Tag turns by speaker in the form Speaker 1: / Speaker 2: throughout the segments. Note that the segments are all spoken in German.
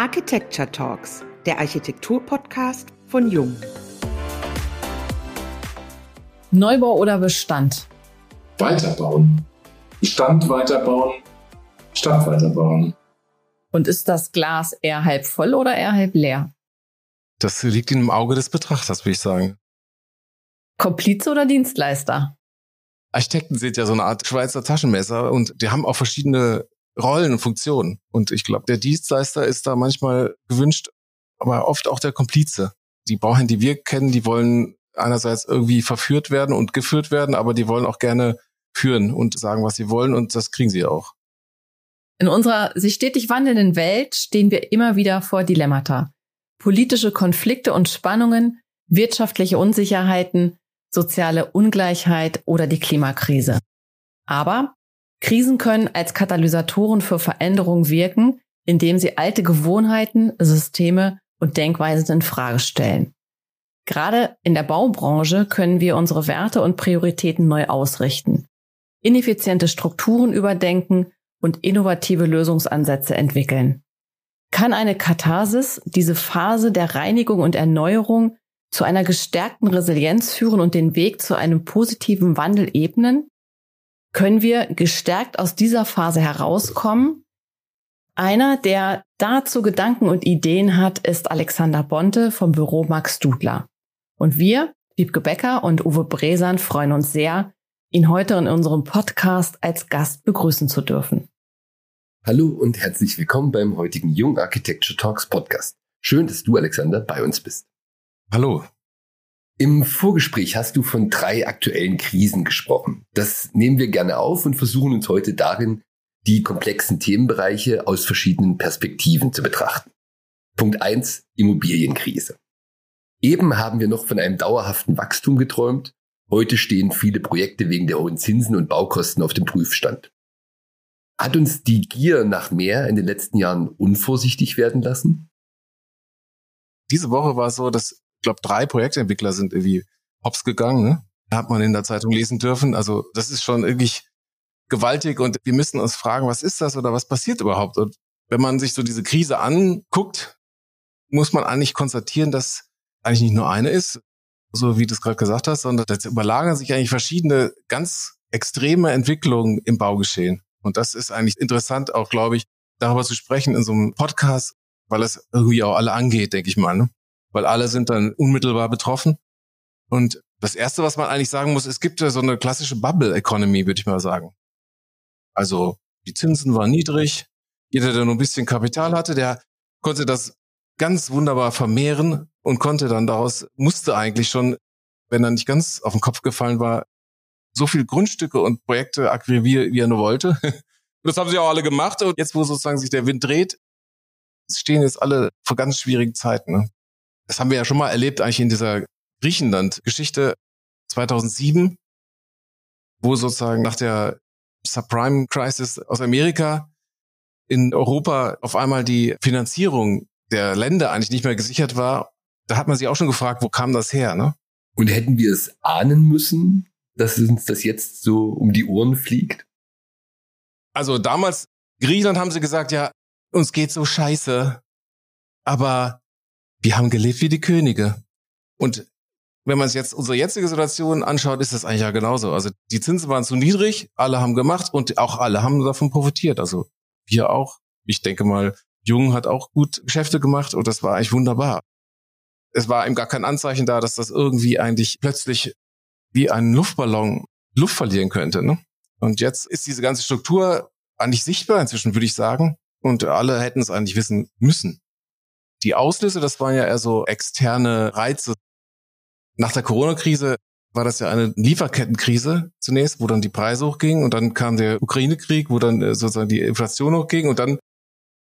Speaker 1: Architecture Talks, der Architektur-Podcast von Jung.
Speaker 2: Neubau oder Bestand?
Speaker 3: Weiterbauen. Bestand weiterbauen, Stadt weiterbauen.
Speaker 2: Und ist das Glas eher halb voll oder eher halb leer?
Speaker 4: Das liegt im Auge des Betrachters, würde ich sagen.
Speaker 2: Komplize oder Dienstleister?
Speaker 4: Architekten sind ja so eine Art Schweizer Taschenmesser und die haben auch verschiedene Rollen und Funktionen. Und ich glaube, der Dienstleister ist da manchmal gewünscht, aber oft auch der Komplize. Die Bauherren, die wir kennen, die wollen einerseits irgendwie verführt werden und geführt werden, aber die wollen auch gerne führen und sagen, was sie wollen und das kriegen sie auch.
Speaker 2: In unserer sich stetig wandelnden Welt stehen wir immer wieder vor Dilemmata. Politische Konflikte und Spannungen, wirtschaftliche Unsicherheiten, soziale Ungleichheit oder die Klimakrise. Aber Krisen können als Katalysatoren für Veränderungen wirken, indem sie alte Gewohnheiten, Systeme und Denkweisen in Frage stellen. Gerade in der Baubranche können wir unsere Werte und Prioritäten neu ausrichten, ineffiziente Strukturen überdenken und innovative Lösungsansätze entwickeln. Kann eine Katharsis diese Phase der Reinigung und Erneuerung zu einer gestärkten Resilienz führen und den Weg zu einem positiven Wandel ebnen? Können wir gestärkt aus dieser Phase herauskommen? Einer, der dazu Gedanken und Ideen hat, ist Alexander Bonte vom Büro Max Dudler. Und wir, Wiebke Becker und Uwe Bresan, freuen uns sehr, ihn heute in unserem Podcast als Gast begrüßen zu dürfen.
Speaker 5: Hallo und herzlich willkommen beim heutigen Jung Architecture Talks Podcast. Schön, dass du, Alexander, bei uns bist.
Speaker 4: Hallo.
Speaker 5: Im Vorgespräch hast du von drei aktuellen Krisen gesprochen. Das nehmen wir gerne auf und versuchen uns heute darin, die komplexen Themenbereiche aus verschiedenen Perspektiven zu betrachten. Punkt eins: Immobilienkrise. Eben haben wir noch von einem dauerhaften Wachstum geträumt. Heute stehen viele Projekte wegen der hohen Zinsen und Baukosten auf dem Prüfstand. Hat uns die Gier nach mehr in den letzten Jahren unvorsichtig werden lassen?
Speaker 4: Diese Woche war es so, dass glaube, drei Projektentwickler sind irgendwie hops gegangen. Ne? Hat man in der Zeitung lesen dürfen. Also das ist schon irgendwie gewaltig und wir müssen uns fragen, was ist das oder was passiert überhaupt? Und wenn man sich so diese Krise anguckt, muss man eigentlich konstatieren, dass eigentlich nicht nur eine ist, so wie du es gerade gesagt hast, sondern da überlagern sich eigentlich verschiedene ganz extreme Entwicklungen im Baugeschehen. Und das ist eigentlich interessant, auch glaube ich, darüber zu sprechen in so einem Podcast, weil es irgendwie auch alle angeht, denke ich mal. Ne? Weil alle sind dann unmittelbar betroffen. Und das Erste, was man eigentlich sagen muss, es gibt ja so eine klassische Bubble-Economy, würde ich mal sagen. Also die Zinsen waren niedrig. Jeder, der nur ein bisschen Kapital hatte, der konnte das ganz wunderbar vermehren und konnte dann daraus, musste eigentlich schon, wenn er nicht ganz auf den Kopf gefallen war, so viel Grundstücke und Projekte akquirieren, wie er nur wollte. das haben sie auch alle gemacht. Und jetzt, wo sozusagen sich der Wind dreht, stehen jetzt alle vor ganz schwierigen Zeiten. Ne? Das haben wir ja schon mal erlebt, eigentlich in dieser Griechenland-Geschichte 2007, wo sozusagen nach der Subprime-Crisis aus Amerika in Europa auf einmal die Finanzierung der Länder eigentlich nicht mehr gesichert war. Da hat man sich auch schon gefragt, wo kam das her? Ne?
Speaker 5: Und hätten wir es ahnen müssen, dass uns das jetzt so um die Ohren fliegt?
Speaker 4: Also damals, Griechenland haben sie gesagt, ja, uns geht so scheiße, aber wir haben gelebt wie die Könige. Und wenn man sich jetzt unsere jetzige Situation anschaut, ist das eigentlich ja genauso. Also die Zinsen waren zu niedrig, alle haben gemacht und auch alle haben davon profitiert. Also wir auch. Ich denke mal, Jung hat auch gut Geschäfte gemacht und das war eigentlich wunderbar. Es war eben gar kein Anzeichen da, dass das irgendwie eigentlich plötzlich wie ein Luftballon Luft verlieren könnte. Ne? Und jetzt ist diese ganze Struktur eigentlich sichtbar inzwischen, würde ich sagen. Und alle hätten es eigentlich wissen müssen. Die Auslöser, das waren ja eher so externe Reize. Nach der Corona-Krise war das ja eine Lieferkettenkrise zunächst, wo dann die Preise hochgingen und dann kam der Ukraine-Krieg, wo dann äh, sozusagen die Inflation hochging und dann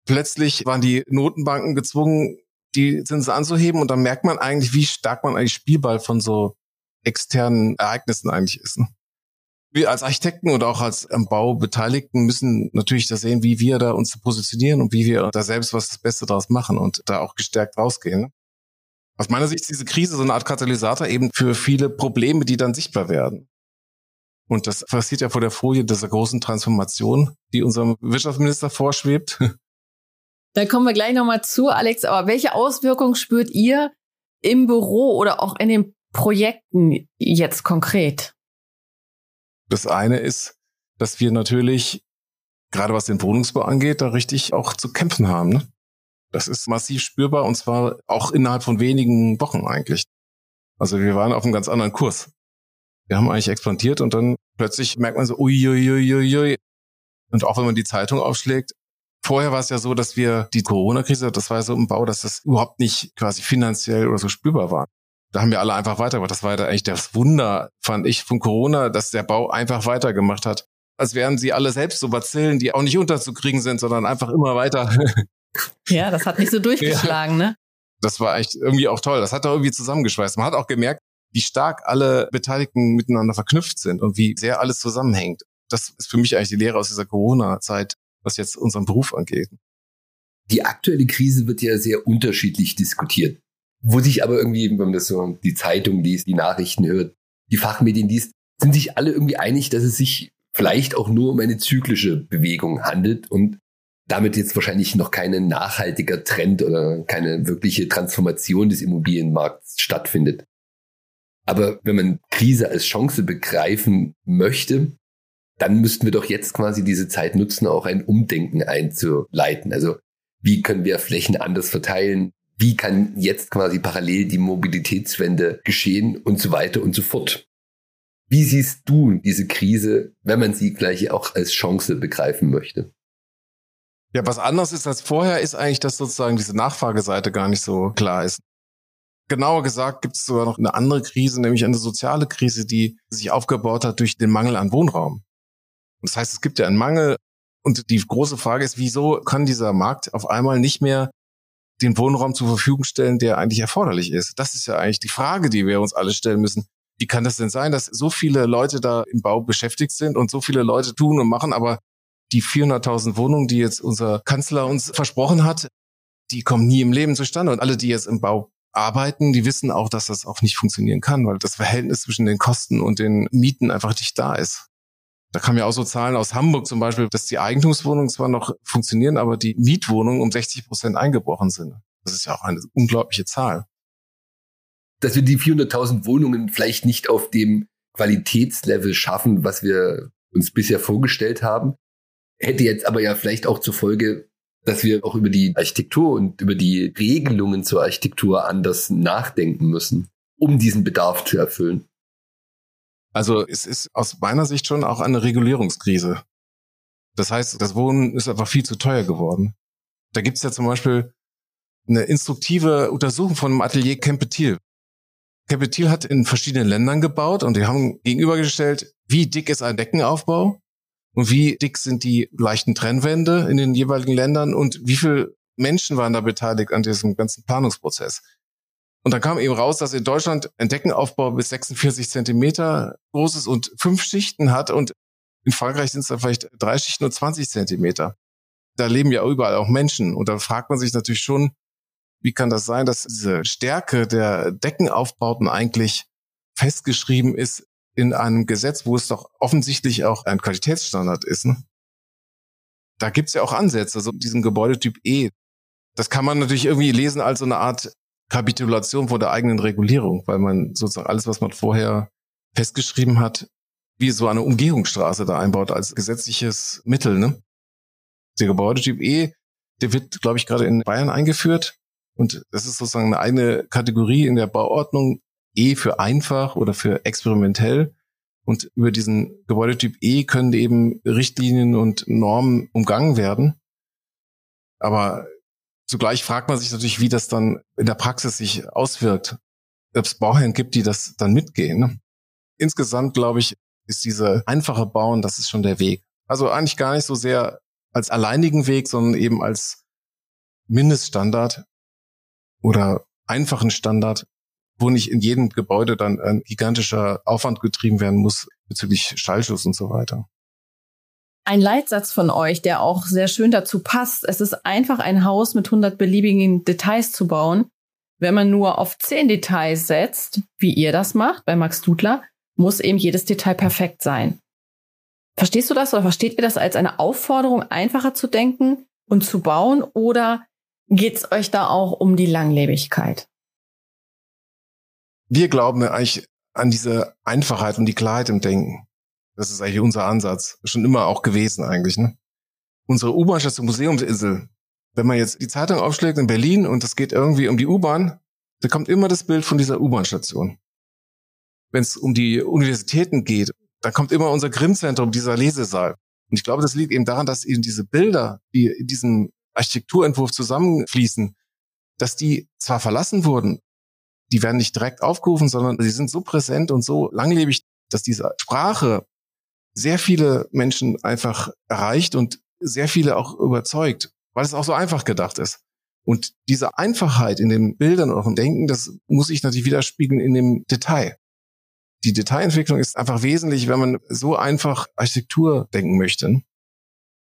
Speaker 4: plötzlich waren die Notenbanken gezwungen, die Zinsen anzuheben und dann merkt man eigentlich, wie stark man eigentlich Spielball von so externen Ereignissen eigentlich ist. Wir als Architekten und auch als am Bau Beteiligten müssen natürlich da sehen, wie wir da uns positionieren und wie wir da selbst was das Beste daraus machen und da auch gestärkt rausgehen. Aus meiner Sicht ist diese Krise so eine Art Katalysator eben für viele Probleme, die dann sichtbar werden. Und das passiert ja vor der Folie dieser großen Transformation, die unserem Wirtschaftsminister vorschwebt.
Speaker 2: Da kommen wir gleich nochmal zu, Alex. Aber welche Auswirkungen spürt ihr im Büro oder auch in den Projekten jetzt konkret?
Speaker 4: Das eine ist, dass wir natürlich, gerade was den Wohnungsbau angeht, da richtig auch zu kämpfen haben. Ne? Das ist massiv spürbar und zwar auch innerhalb von wenigen Wochen eigentlich. Also wir waren auf einem ganz anderen Kurs. Wir haben eigentlich expandiert und dann plötzlich merkt man so, uiuiuiui. Ui, ui. Und auch wenn man die Zeitung aufschlägt, vorher war es ja so, dass wir die Corona-Krise, das war ja so im Bau, dass das überhaupt nicht quasi finanziell oder so spürbar war. Da haben wir alle einfach weitergemacht. Das war ja eigentlich das Wunder, fand ich, von Corona, dass der Bau einfach weitergemacht hat. Als wären sie alle selbst so Bazillen, die auch nicht unterzukriegen sind, sondern einfach immer weiter.
Speaker 2: Ja, das hat nicht so durchgeschlagen, ja. ne?
Speaker 4: Das war echt irgendwie auch toll. Das hat da irgendwie zusammengeschweißt. Man hat auch gemerkt, wie stark alle Beteiligten miteinander verknüpft sind und wie sehr alles zusammenhängt. Das ist für mich eigentlich die Lehre aus dieser Corona-Zeit, was jetzt unseren Beruf angeht.
Speaker 5: Die aktuelle Krise wird ja sehr unterschiedlich diskutiert. Wo sich aber irgendwie, wenn man das so die Zeitung liest, die Nachrichten hört, die Fachmedien liest, sind sich alle irgendwie einig, dass es sich vielleicht auch nur um eine zyklische Bewegung handelt und damit jetzt wahrscheinlich noch kein nachhaltiger Trend oder keine wirkliche Transformation des Immobilienmarkts stattfindet. Aber wenn man Krise als Chance begreifen möchte, dann müssten wir doch jetzt quasi diese Zeit nutzen, auch ein Umdenken einzuleiten. Also wie können wir Flächen anders verteilen? Wie kann jetzt quasi parallel die Mobilitätswende geschehen und so weiter und so fort? Wie siehst du diese Krise, wenn man sie gleich auch als Chance begreifen möchte?
Speaker 4: Ja, was anders ist als vorher, ist eigentlich, dass sozusagen diese Nachfrageseite gar nicht so klar ist. Genauer gesagt gibt es sogar noch eine andere Krise, nämlich eine soziale Krise, die sich aufgebaut hat durch den Mangel an Wohnraum. Das heißt, es gibt ja einen Mangel und die große Frage ist, wieso kann dieser Markt auf einmal nicht mehr den Wohnraum zur Verfügung stellen, der eigentlich erforderlich ist? Das ist ja eigentlich die Frage, die wir uns alle stellen müssen. Wie kann das denn sein, dass so viele Leute da im Bau beschäftigt sind und so viele Leute tun und machen, aber die 400.000 Wohnungen, die jetzt unser Kanzler uns versprochen hat, die kommen nie im Leben zustande. Und alle, die jetzt im Bau arbeiten, die wissen auch, dass das auch nicht funktionieren kann, weil das Verhältnis zwischen den Kosten und den Mieten einfach nicht da ist. Da kamen ja auch so Zahlen aus Hamburg zum Beispiel, dass die Eigentumswohnungen zwar noch funktionieren, aber die Mietwohnungen um 60 Prozent eingebrochen sind. Das ist ja auch eine unglaubliche Zahl.
Speaker 5: Dass wir die 400.000 Wohnungen vielleicht nicht auf dem Qualitätslevel schaffen, was wir uns bisher vorgestellt haben, hätte jetzt aber ja vielleicht auch zur Folge, dass wir auch über die Architektur und über die Regelungen zur Architektur anders nachdenken müssen, um diesen Bedarf zu erfüllen.
Speaker 4: Also es ist aus meiner Sicht schon auch eine Regulierungskrise. Das heißt, das Wohnen ist einfach viel zu teuer geworden. Da gibt's ja zum Beispiel eine instruktive Untersuchung von dem Atelier Kempetil. Kempetil hat in verschiedenen Ländern gebaut und die haben gegenübergestellt, wie dick ist ein Deckenaufbau und wie dick sind die leichten Trennwände in den jeweiligen Ländern und wie viele Menschen waren da beteiligt an diesem ganzen Planungsprozess. Und dann kam eben raus, dass in Deutschland ein Deckenaufbau bis 46 Zentimeter groß ist und fünf Schichten hat und in Frankreich sind es dann vielleicht drei Schichten und 20 Zentimeter. Da leben ja überall auch Menschen und da fragt man sich natürlich schon, wie kann das sein, dass diese Stärke der Deckenaufbauten eigentlich festgeschrieben ist in einem Gesetz, wo es doch offensichtlich auch ein Qualitätsstandard ist. Ne? Da gibt's ja auch Ansätze, so diesen Gebäudetyp E. Das kann man natürlich irgendwie lesen als so eine Art Kapitulation vor der eigenen Regulierung, weil man sozusagen alles, was man vorher festgeschrieben hat, wie so eine Umgehungsstraße da einbaut als gesetzliches Mittel. Ne? Der Gebäudetyp E, der wird, glaube ich, gerade in Bayern eingeführt. Und das ist sozusagen eine eigene Kategorie in der Bauordnung, E für einfach oder für experimentell. Und über diesen Gebäudetyp E können eben Richtlinien und Normen umgangen werden. Aber zugleich fragt man sich natürlich, wie das dann in der Praxis sich auswirkt. Ob es Bauherren gibt, die das dann mitgehen. Insgesamt, glaube ich, ist diese einfache Bauen, das ist schon der Weg. Also eigentlich gar nicht so sehr als alleinigen Weg, sondern eben als Mindeststandard oder einfachen Standard, wo nicht in jedem Gebäude dann ein gigantischer Aufwand getrieben werden muss bezüglich Schallschutz und so weiter.
Speaker 2: Ein Leitsatz von euch, der auch sehr schön dazu passt. Es ist einfach ein Haus mit 100 beliebigen Details zu bauen. Wenn man nur auf 10 Details setzt, wie ihr das macht bei Max Dudler, muss eben jedes Detail perfekt sein. Verstehst du das oder versteht ihr das als eine Aufforderung, einfacher zu denken, und zu bauen oder geht es euch da auch um die Langlebigkeit?
Speaker 4: Wir glauben eigentlich an diese Einfachheit und die Klarheit im Denken. Das ist eigentlich unser Ansatz. Schon immer auch gewesen eigentlich. Ne? Unsere U-Bahn-Station Museumsinsel. Wenn man jetzt die Zeitung aufschlägt in Berlin und es geht irgendwie um die U-Bahn, da kommt immer das Bild von dieser U-Bahn-Station. Wenn es um die Universitäten geht, dann kommt immer unser Grimm-Zentrum, dieser Lesesaal. Und ich glaube, das liegt eben daran, dass eben diese Bilder, die in diesem Architekturentwurf zusammenfließen, dass die zwar verlassen wurden, die werden nicht direkt aufgerufen, sondern sie sind so präsent und so langlebig, dass diese Sprache sehr viele Menschen einfach erreicht und sehr viele auch überzeugt, weil es auch so einfach gedacht ist. Und diese Einfachheit in den Bildern und auch im Denken, das muss sich natürlich widerspiegeln in dem Detail. Die Detailentwicklung ist einfach wesentlich, wenn man so einfach Architektur denken möchte.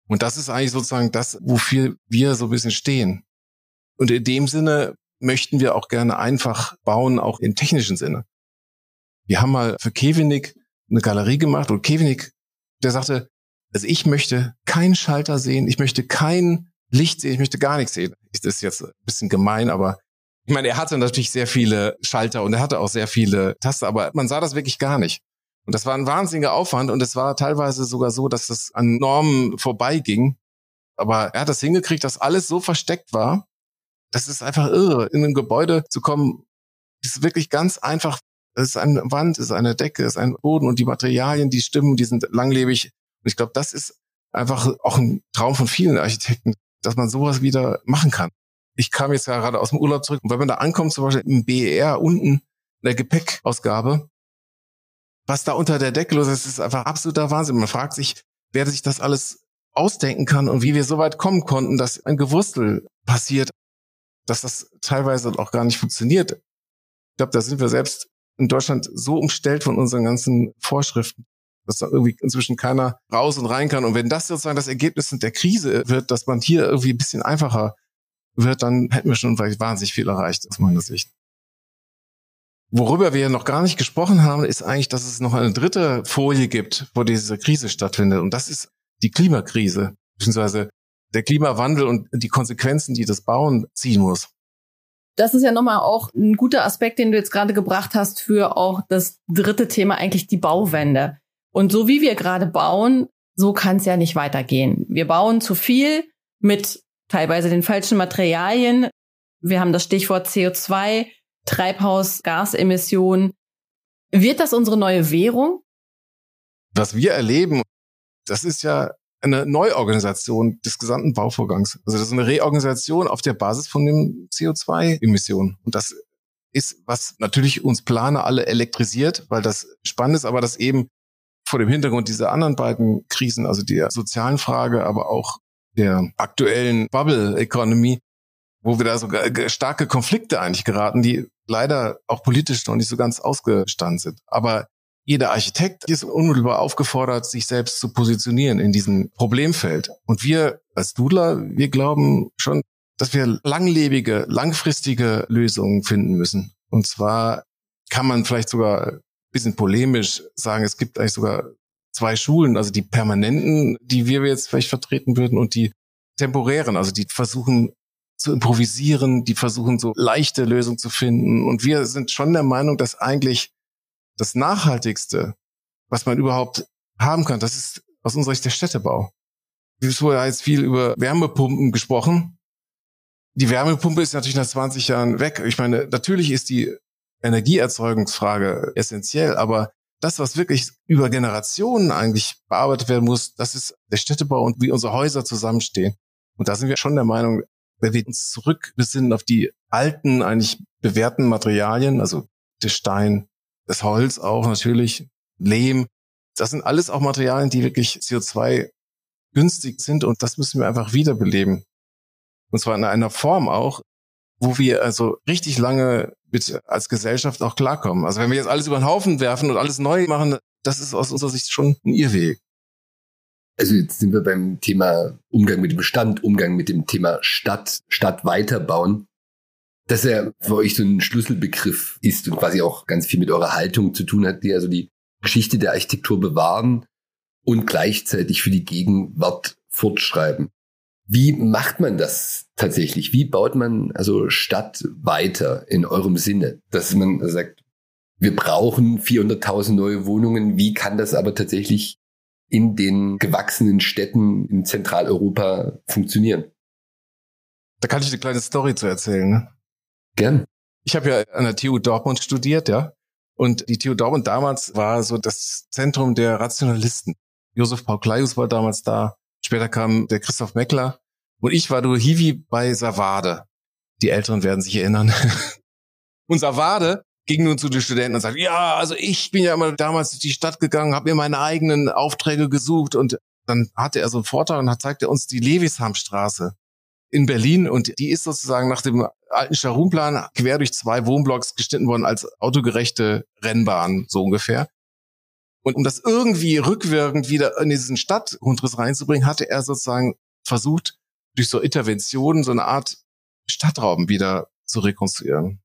Speaker 4: Und das ist eigentlich sozusagen das, wofür wir so ein bisschen stehen. Und in dem Sinne möchten wir auch gerne einfach bauen, auch im technischen Sinne. Wir haben mal für Kevinik eine Galerie gemacht und Kevinik, der sagte, also ich möchte keinen Schalter sehen, ich möchte kein Licht sehen, ich möchte gar nichts sehen. Das ist jetzt ein bisschen gemein, aber ich meine, er hatte natürlich sehr viele Schalter und er hatte auch sehr viele Taste, aber man sah das wirklich gar nicht. Und das war ein wahnsinniger Aufwand und es war teilweise sogar so, dass das an Normen vorbeiging. Aber er hat das hingekriegt, dass alles so versteckt war. Das ist einfach irre, in ein Gebäude zu kommen. Das ist wirklich ganz einfach. Es ist eine Wand, es ist eine Decke, es ist ein Boden und die Materialien, die stimmen, die sind langlebig. Und ich glaube, das ist einfach auch ein Traum von vielen Architekten, dass man sowas wieder machen kann. Ich kam jetzt ja gerade aus dem Urlaub zurück und wenn man da ankommt, zum Beispiel im BER unten in der Gepäckausgabe, was da unter der Decke los ist, ist einfach absoluter Wahnsinn. Man fragt sich, wer sich das alles ausdenken kann und wie wir so weit kommen konnten, dass ein Gewurstel passiert, dass das teilweise auch gar nicht funktioniert. Ich glaube, da sind wir selbst in Deutschland so umstellt von unseren ganzen Vorschriften, dass da irgendwie inzwischen keiner raus und rein kann. Und wenn das sozusagen das Ergebnis der Krise wird, dass man hier irgendwie ein bisschen einfacher wird, dann hätten wir schon wahnsinnig viel erreicht, aus meiner Sicht. Worüber wir noch gar nicht gesprochen haben, ist eigentlich, dass es noch eine dritte Folie gibt, wo diese Krise stattfindet. Und das ist die Klimakrise, beziehungsweise der Klimawandel und die Konsequenzen, die das Bauen ziehen muss.
Speaker 2: Das ist ja nochmal auch ein guter Aspekt, den du jetzt gerade gebracht hast für auch das dritte Thema, eigentlich die Bauwende. Und so wie wir gerade bauen, so kann es ja nicht weitergehen. Wir bauen zu viel mit teilweise den falschen Materialien. Wir haben das Stichwort CO2, Treibhausgasemissionen. Wird das unsere neue Währung?
Speaker 4: Was wir erleben, das ist ja eine Neuorganisation des gesamten Bauvorgangs. Also das ist eine Reorganisation auf der Basis von den CO2-Emissionen. Und das ist, was natürlich uns Planer alle elektrisiert, weil das spannend ist, aber das eben vor dem Hintergrund dieser anderen beiden Krisen, also der sozialen Frage, aber auch der aktuellen Bubble Economy, wo wir da sogar starke Konflikte eigentlich geraten, die leider auch politisch noch nicht so ganz ausgestanden sind. Aber jeder Architekt ist unmittelbar aufgefordert, sich selbst zu positionieren in diesem Problemfeld. Und wir als Dudler, wir glauben schon, dass wir langlebige, langfristige Lösungen finden müssen. Und zwar kann man vielleicht sogar ein bisschen polemisch sagen, es gibt eigentlich sogar zwei Schulen, also die permanenten, die wir jetzt vielleicht vertreten würden und die temporären, also die versuchen zu improvisieren, die versuchen so leichte Lösungen zu finden. Und wir sind schon der Meinung, dass eigentlich das Nachhaltigste, was man überhaupt haben kann, das ist aus unserer Sicht der Städtebau. Es wurde jetzt viel über Wärmepumpen gesprochen. Die Wärmepumpe ist natürlich nach 20 Jahren weg. Ich meine, natürlich ist die Energieerzeugungsfrage essentiell, aber das, was wirklich über Generationen eigentlich bearbeitet werden muss, das ist der Städtebau und wie unsere Häuser zusammenstehen. Und da sind wir schon der Meinung, wenn wir uns zurückbesinnen auf die alten, eigentlich bewährten Materialien, also der Stein, das Holz auch natürlich, Lehm. Das sind alles auch Materialien, die wirklich CO2 günstig sind und das müssen wir einfach wiederbeleben. Und zwar in einer Form auch, wo wir also richtig lange mit als Gesellschaft auch klarkommen. Also wenn wir jetzt alles über den Haufen werfen und alles neu machen, das ist aus unserer Sicht schon ein Irrweg.
Speaker 5: Also jetzt sind wir beim Thema Umgang mit dem Bestand, Umgang mit dem Thema Stadt, Stadt weiterbauen dass er für euch so ein Schlüsselbegriff ist und quasi auch ganz viel mit eurer Haltung zu tun hat, die also die Geschichte der Architektur bewahren und gleichzeitig für die Gegenwart fortschreiben. Wie macht man das tatsächlich? Wie baut man also Stadt weiter in eurem Sinne, dass man sagt, wir brauchen 400.000 neue Wohnungen. Wie kann das aber tatsächlich in den gewachsenen Städten in Zentraleuropa funktionieren?
Speaker 4: Da kann ich eine kleine Story zu erzählen. Ne?
Speaker 5: Gern.
Speaker 4: Ich habe ja an der TU Dortmund studiert, ja. Und die TU Dortmund damals war so das Zentrum der Rationalisten. Josef Paul Kleius war damals da. Später kam der Christoph Meckler. Und ich war durch Hiwi bei Savade. Die Älteren werden sich erinnern. Und Savade ging nun zu den Studenten und sagte, ja, also ich bin ja immer damals durch die Stadt gegangen, habe mir meine eigenen Aufträge gesucht und dann hatte er so einen Vortrag und dann zeigte er uns die Levishamstraße in Berlin und die ist sozusagen nach dem alten Scharumplan quer durch zwei Wohnblocks geschnitten worden als autogerechte Rennbahn, so ungefähr. Und um das irgendwie rückwirkend wieder in diesen Stadtgrundriss reinzubringen, hatte er sozusagen versucht, durch so Interventionen so eine Art Stadtraum wieder zu rekonstruieren.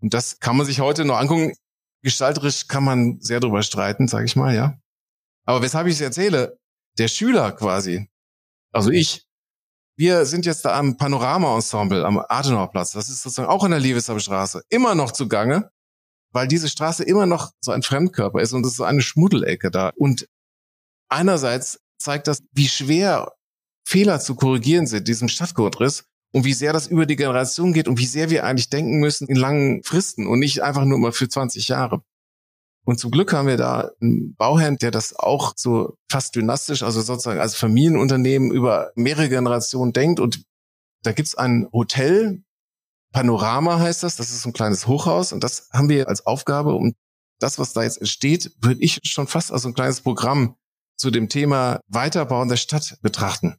Speaker 4: Und das kann man sich heute noch angucken. Gestalterisch kann man sehr drüber streiten, sage ich mal, ja. Aber weshalb ich es erzähle, der Schüler quasi, also ich, wir sind jetzt da am Panorama-Ensemble am Adenauerplatz. Das ist sozusagen auch in der Liebeshammer Straße immer noch zugange, weil diese Straße immer noch so ein Fremdkörper ist und es ist so eine Schmuddelecke da. Und einerseits zeigt das, wie schwer Fehler zu korrigieren sind, diesem Stadtgrundriss und wie sehr das über die Generation geht und wie sehr wir eigentlich denken müssen in langen Fristen und nicht einfach nur mal für 20 Jahre. Und zum Glück haben wir da einen Bauherrn, der das auch so fast dynastisch, also sozusagen als Familienunternehmen über mehrere Generationen denkt. Und da gibt's ein Hotel, Panorama heißt das, das ist so ein kleines Hochhaus und das haben wir als Aufgabe. Und das, was da jetzt entsteht, würde ich schon fast als ein kleines Programm zu dem Thema Weiterbauen der Stadt betrachten.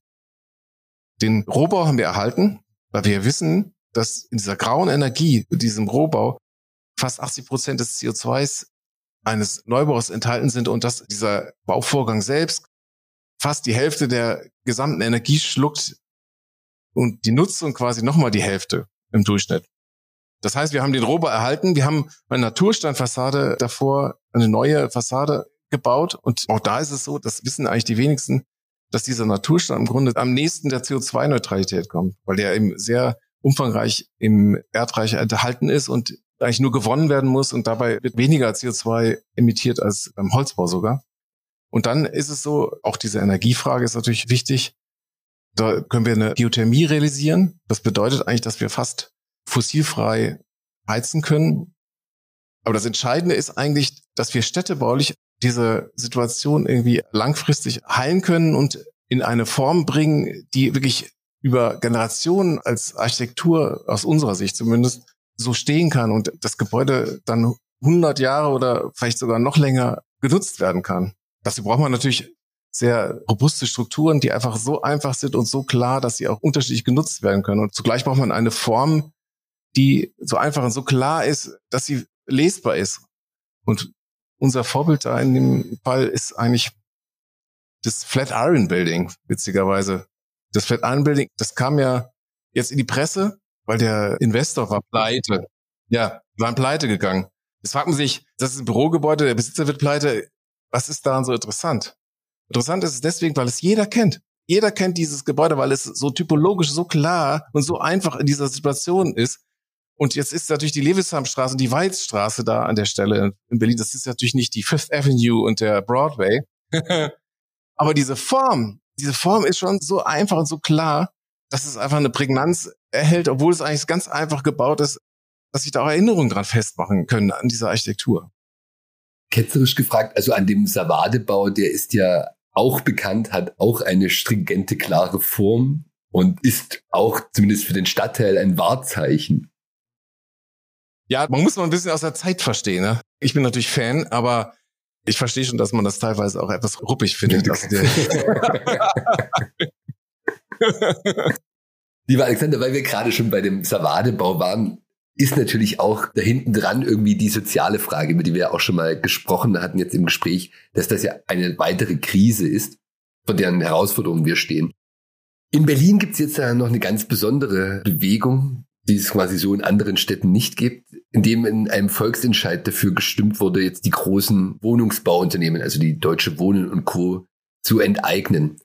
Speaker 4: Den Rohbau haben wir erhalten, weil wir wissen, dass in dieser grauen Energie, in diesem Rohbau, fast 80 Prozent des CO2s eines Neubaus enthalten sind und dass dieser Bauvorgang selbst fast die Hälfte der gesamten Energie schluckt und die Nutzung quasi nochmal die Hälfte im Durchschnitt. Das heißt, wir haben den Rohbau erhalten, wir haben eine Naturstandfassade davor, eine neue Fassade gebaut und auch da ist es so, das wissen eigentlich die wenigsten, dass dieser Naturstand im Grunde am nächsten der CO2-Neutralität kommt, weil der eben sehr umfangreich im Erdreich enthalten ist und eigentlich nur gewonnen werden muss und dabei wird weniger CO2 emittiert als beim Holzbau sogar. Und dann ist es so, auch diese Energiefrage ist natürlich wichtig. Da können wir eine Geothermie realisieren. Das bedeutet eigentlich, dass wir fast fossilfrei heizen können. Aber das Entscheidende ist eigentlich, dass wir städtebaulich diese Situation irgendwie langfristig heilen können und in eine Form bringen, die wirklich über Generationen als Architektur aus unserer Sicht zumindest so stehen kann und das Gebäude dann 100 Jahre oder vielleicht sogar noch länger genutzt werden kann. Dazu braucht man natürlich sehr robuste Strukturen, die einfach so einfach sind und so klar, dass sie auch unterschiedlich genutzt werden können. Und zugleich braucht man eine Form, die so einfach und so klar ist, dass sie lesbar ist. Und unser Vorbild da in dem Fall ist eigentlich das Flatiron Building, witzigerweise. Das Flatiron Building, das kam ja jetzt in die Presse, weil der Investor war pleite. Ja, waren pleite gegangen. Jetzt fragt man sich, das ist ein Bürogebäude, der Besitzer wird pleite. Was ist daran so interessant? Interessant ist es deswegen, weil es jeder kennt. Jeder kennt dieses Gebäude, weil es so typologisch, so klar und so einfach in dieser Situation ist. Und jetzt ist natürlich die Lewishamstraße und die Weizstraße da an der Stelle in Berlin. Das ist natürlich nicht die Fifth Avenue und der Broadway. Aber diese Form, diese Form ist schon so einfach und so klar, dass es einfach eine Prägnanz erhält, obwohl es eigentlich ganz einfach gebaut ist, dass sich da auch Erinnerungen dran festmachen können an dieser Architektur.
Speaker 5: Ketzerisch gefragt, also an dem Savadebau, der ist ja auch bekannt, hat auch eine stringente, klare Form und ist auch zumindest für den Stadtteil ein Wahrzeichen.
Speaker 4: Ja, man muss noch ein bisschen aus der Zeit verstehen. Ne? Ich bin natürlich Fan, aber ich verstehe schon, dass man das teilweise auch etwas ruppig findet.
Speaker 5: Lieber Alexander, weil wir gerade schon bei dem Savadebau waren, ist natürlich auch da hinten dran irgendwie die soziale Frage, über die wir auch schon mal gesprochen hatten jetzt im Gespräch, dass das ja eine weitere Krise ist, von deren Herausforderungen wir stehen. In Berlin gibt es jetzt ja noch eine ganz besondere Bewegung, die es quasi so in anderen Städten nicht gibt, in dem in einem Volksentscheid dafür gestimmt wurde, jetzt die großen Wohnungsbauunternehmen, also die Deutsche Wohnen und Co. zu enteignen.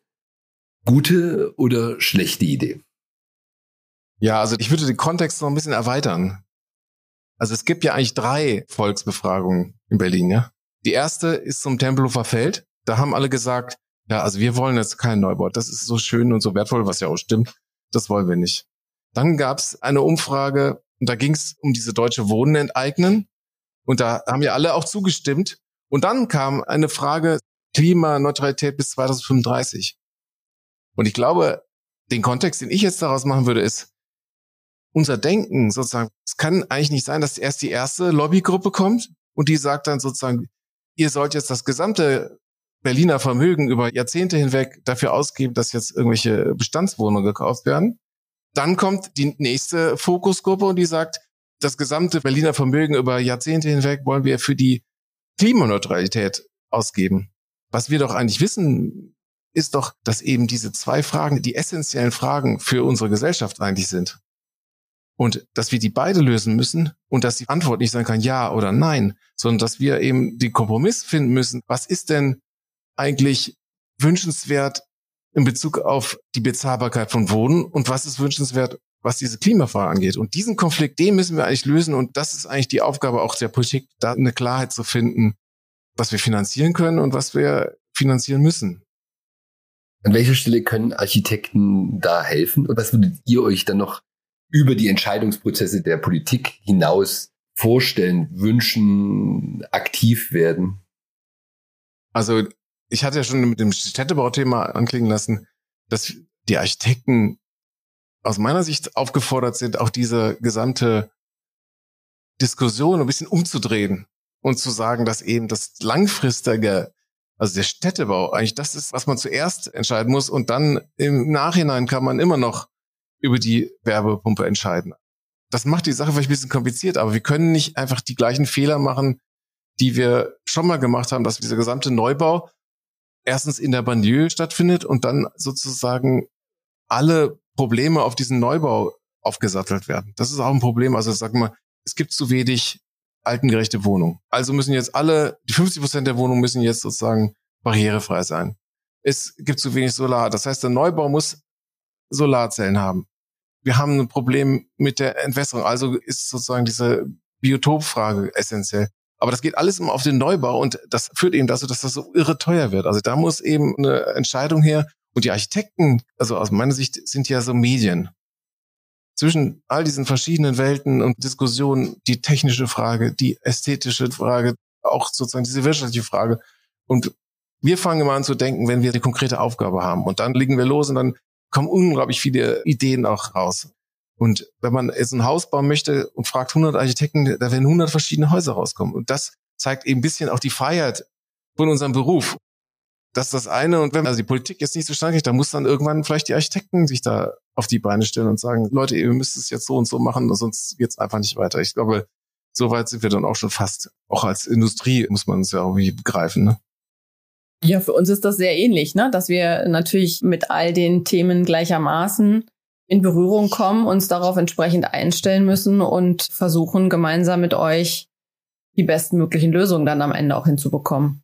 Speaker 5: Gute oder schlechte Idee?
Speaker 4: Ja, also ich würde den Kontext noch ein bisschen erweitern. Also es gibt ja eigentlich drei Volksbefragungen in Berlin, ja. Die erste ist zum Tempelhofer Feld. Da haben alle gesagt, ja, also wir wollen jetzt keinen Neubau. Das ist so schön und so wertvoll, was ja auch stimmt. Das wollen wir nicht. Dann gab es eine Umfrage und da ging es um diese deutsche Wohnen enteignen. Und da haben ja alle auch zugestimmt. Und dann kam eine Frage Klimaneutralität bis 2035. Und ich glaube, den Kontext, den ich jetzt daraus machen würde, ist unser Denken sozusagen. Es kann eigentlich nicht sein, dass erst die erste Lobbygruppe kommt und die sagt dann sozusagen, ihr sollt jetzt das gesamte Berliner Vermögen über Jahrzehnte hinweg dafür ausgeben, dass jetzt irgendwelche Bestandswohnungen gekauft werden. Dann kommt die nächste Fokusgruppe und die sagt, das gesamte Berliner Vermögen über Jahrzehnte hinweg wollen wir für die Klimaneutralität ausgeben. Was wir doch eigentlich wissen, ist doch, dass eben diese zwei Fragen die essentiellen Fragen für unsere Gesellschaft eigentlich sind. Und dass wir die beide lösen müssen und dass die Antwort nicht sein kann ja oder nein, sondern dass wir eben den Kompromiss finden müssen. Was ist denn eigentlich wünschenswert in Bezug auf die Bezahlbarkeit von Wohnen und was ist wünschenswert, was diese Klimafrage angeht. Und diesen Konflikt, den müssen wir eigentlich lösen. Und das ist eigentlich die Aufgabe auch der Politik, da eine Klarheit zu finden, was wir finanzieren können und was wir finanzieren müssen.
Speaker 5: An welcher Stelle können Architekten da helfen? Und was würdet ihr euch dann noch über die Entscheidungsprozesse der Politik hinaus vorstellen, wünschen, aktiv werden?
Speaker 4: Also ich hatte ja schon mit dem Städtebauthema anklingen lassen, dass die Architekten aus meiner Sicht aufgefordert sind, auch diese gesamte Diskussion ein bisschen umzudrehen und zu sagen, dass eben das langfristige, also der Städtebau, eigentlich das ist, was man zuerst entscheiden muss und dann im Nachhinein kann man immer noch über die Werbepumpe entscheiden. Das macht die Sache vielleicht ein bisschen kompliziert, aber wir können nicht einfach die gleichen Fehler machen, die wir schon mal gemacht haben, dass dieser gesamte Neubau erstens in der Banlieue stattfindet und dann sozusagen alle Probleme auf diesen Neubau aufgesattelt werden. Das ist auch ein Problem. Also sagen wir, es gibt zu wenig altengerechte Wohnungen. Also müssen jetzt alle, die 50 Prozent der Wohnungen müssen jetzt sozusagen barrierefrei sein. Es gibt zu wenig Solar. Das heißt, der Neubau muss Solarzellen haben wir haben ein Problem mit der Entwässerung. Also ist sozusagen diese Biotopfrage essentiell. Aber das geht alles immer auf den Neubau und das führt eben dazu, dass das so irre teuer wird. Also da muss eben eine Entscheidung her. Und die Architekten, also aus meiner Sicht, sind ja so Medien. Zwischen all diesen verschiedenen Welten und Diskussionen, die technische Frage, die ästhetische Frage, auch sozusagen diese wirtschaftliche Frage. Und wir fangen immer an zu denken, wenn wir die konkrete Aufgabe haben. Und dann legen wir los und dann kommen unglaublich viele Ideen auch raus. Und wenn man jetzt ein Haus bauen möchte und fragt 100 Architekten, da werden 100 verschiedene Häuser rauskommen. Und das zeigt eben ein bisschen auch die Freiheit von unserem Beruf. Das ist das eine. Und wenn also die Politik jetzt nicht so stark ist, dann muss dann irgendwann vielleicht die Architekten sich da auf die Beine stellen und sagen, Leute, ihr müsst es jetzt so und so machen, sonst geht's einfach nicht weiter. Ich glaube, so weit sind wir dann auch schon fast. Auch als Industrie muss man es ja irgendwie begreifen. Ne?
Speaker 2: Ja, für uns ist das sehr ähnlich, ne? dass wir natürlich mit all den Themen gleichermaßen in Berührung kommen, uns darauf entsprechend einstellen müssen und versuchen gemeinsam mit euch die bestmöglichen Lösungen dann am Ende auch hinzubekommen.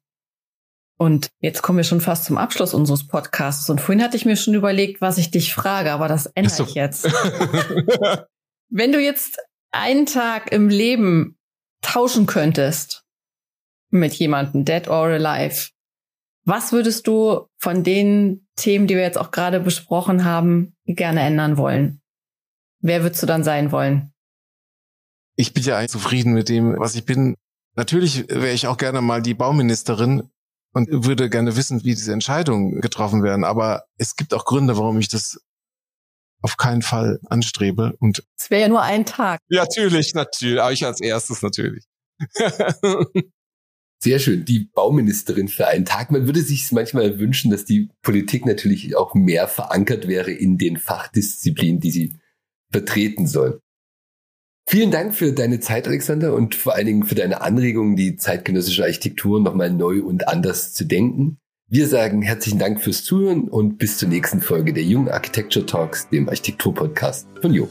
Speaker 2: Und jetzt kommen wir schon fast zum Abschluss unseres Podcasts. Und vorhin hatte ich mir schon überlegt, was ich dich frage, aber das ändere so. ich jetzt. Wenn du jetzt einen Tag im Leben tauschen könntest mit jemandem, dead or alive, was würdest du von den Themen, die wir jetzt auch gerade besprochen haben, gerne ändern wollen? Wer würdest du dann sein wollen?
Speaker 4: Ich bin ja eigentlich zufrieden mit dem, was ich bin. Natürlich wäre ich auch gerne mal die Bauministerin und würde gerne wissen, wie diese Entscheidungen getroffen werden. Aber es gibt auch Gründe, warum ich das auf keinen Fall anstrebe. Und
Speaker 2: es wäre ja nur ein Tag.
Speaker 4: Ja, natürlich, natürlich. Aber ich als erstes natürlich.
Speaker 5: Sehr schön. Die Bauministerin für einen Tag. Man würde sich manchmal wünschen, dass die Politik natürlich auch mehr verankert wäre in den Fachdisziplinen, die sie vertreten soll. Vielen Dank für deine Zeit, Alexander, und vor allen Dingen für deine Anregungen, die zeitgenössische Architektur nochmal neu und anders zu denken. Wir sagen herzlichen Dank fürs Zuhören und bis zur nächsten Folge der Jungen Architecture Talks, dem Architektur-Podcast von Jo.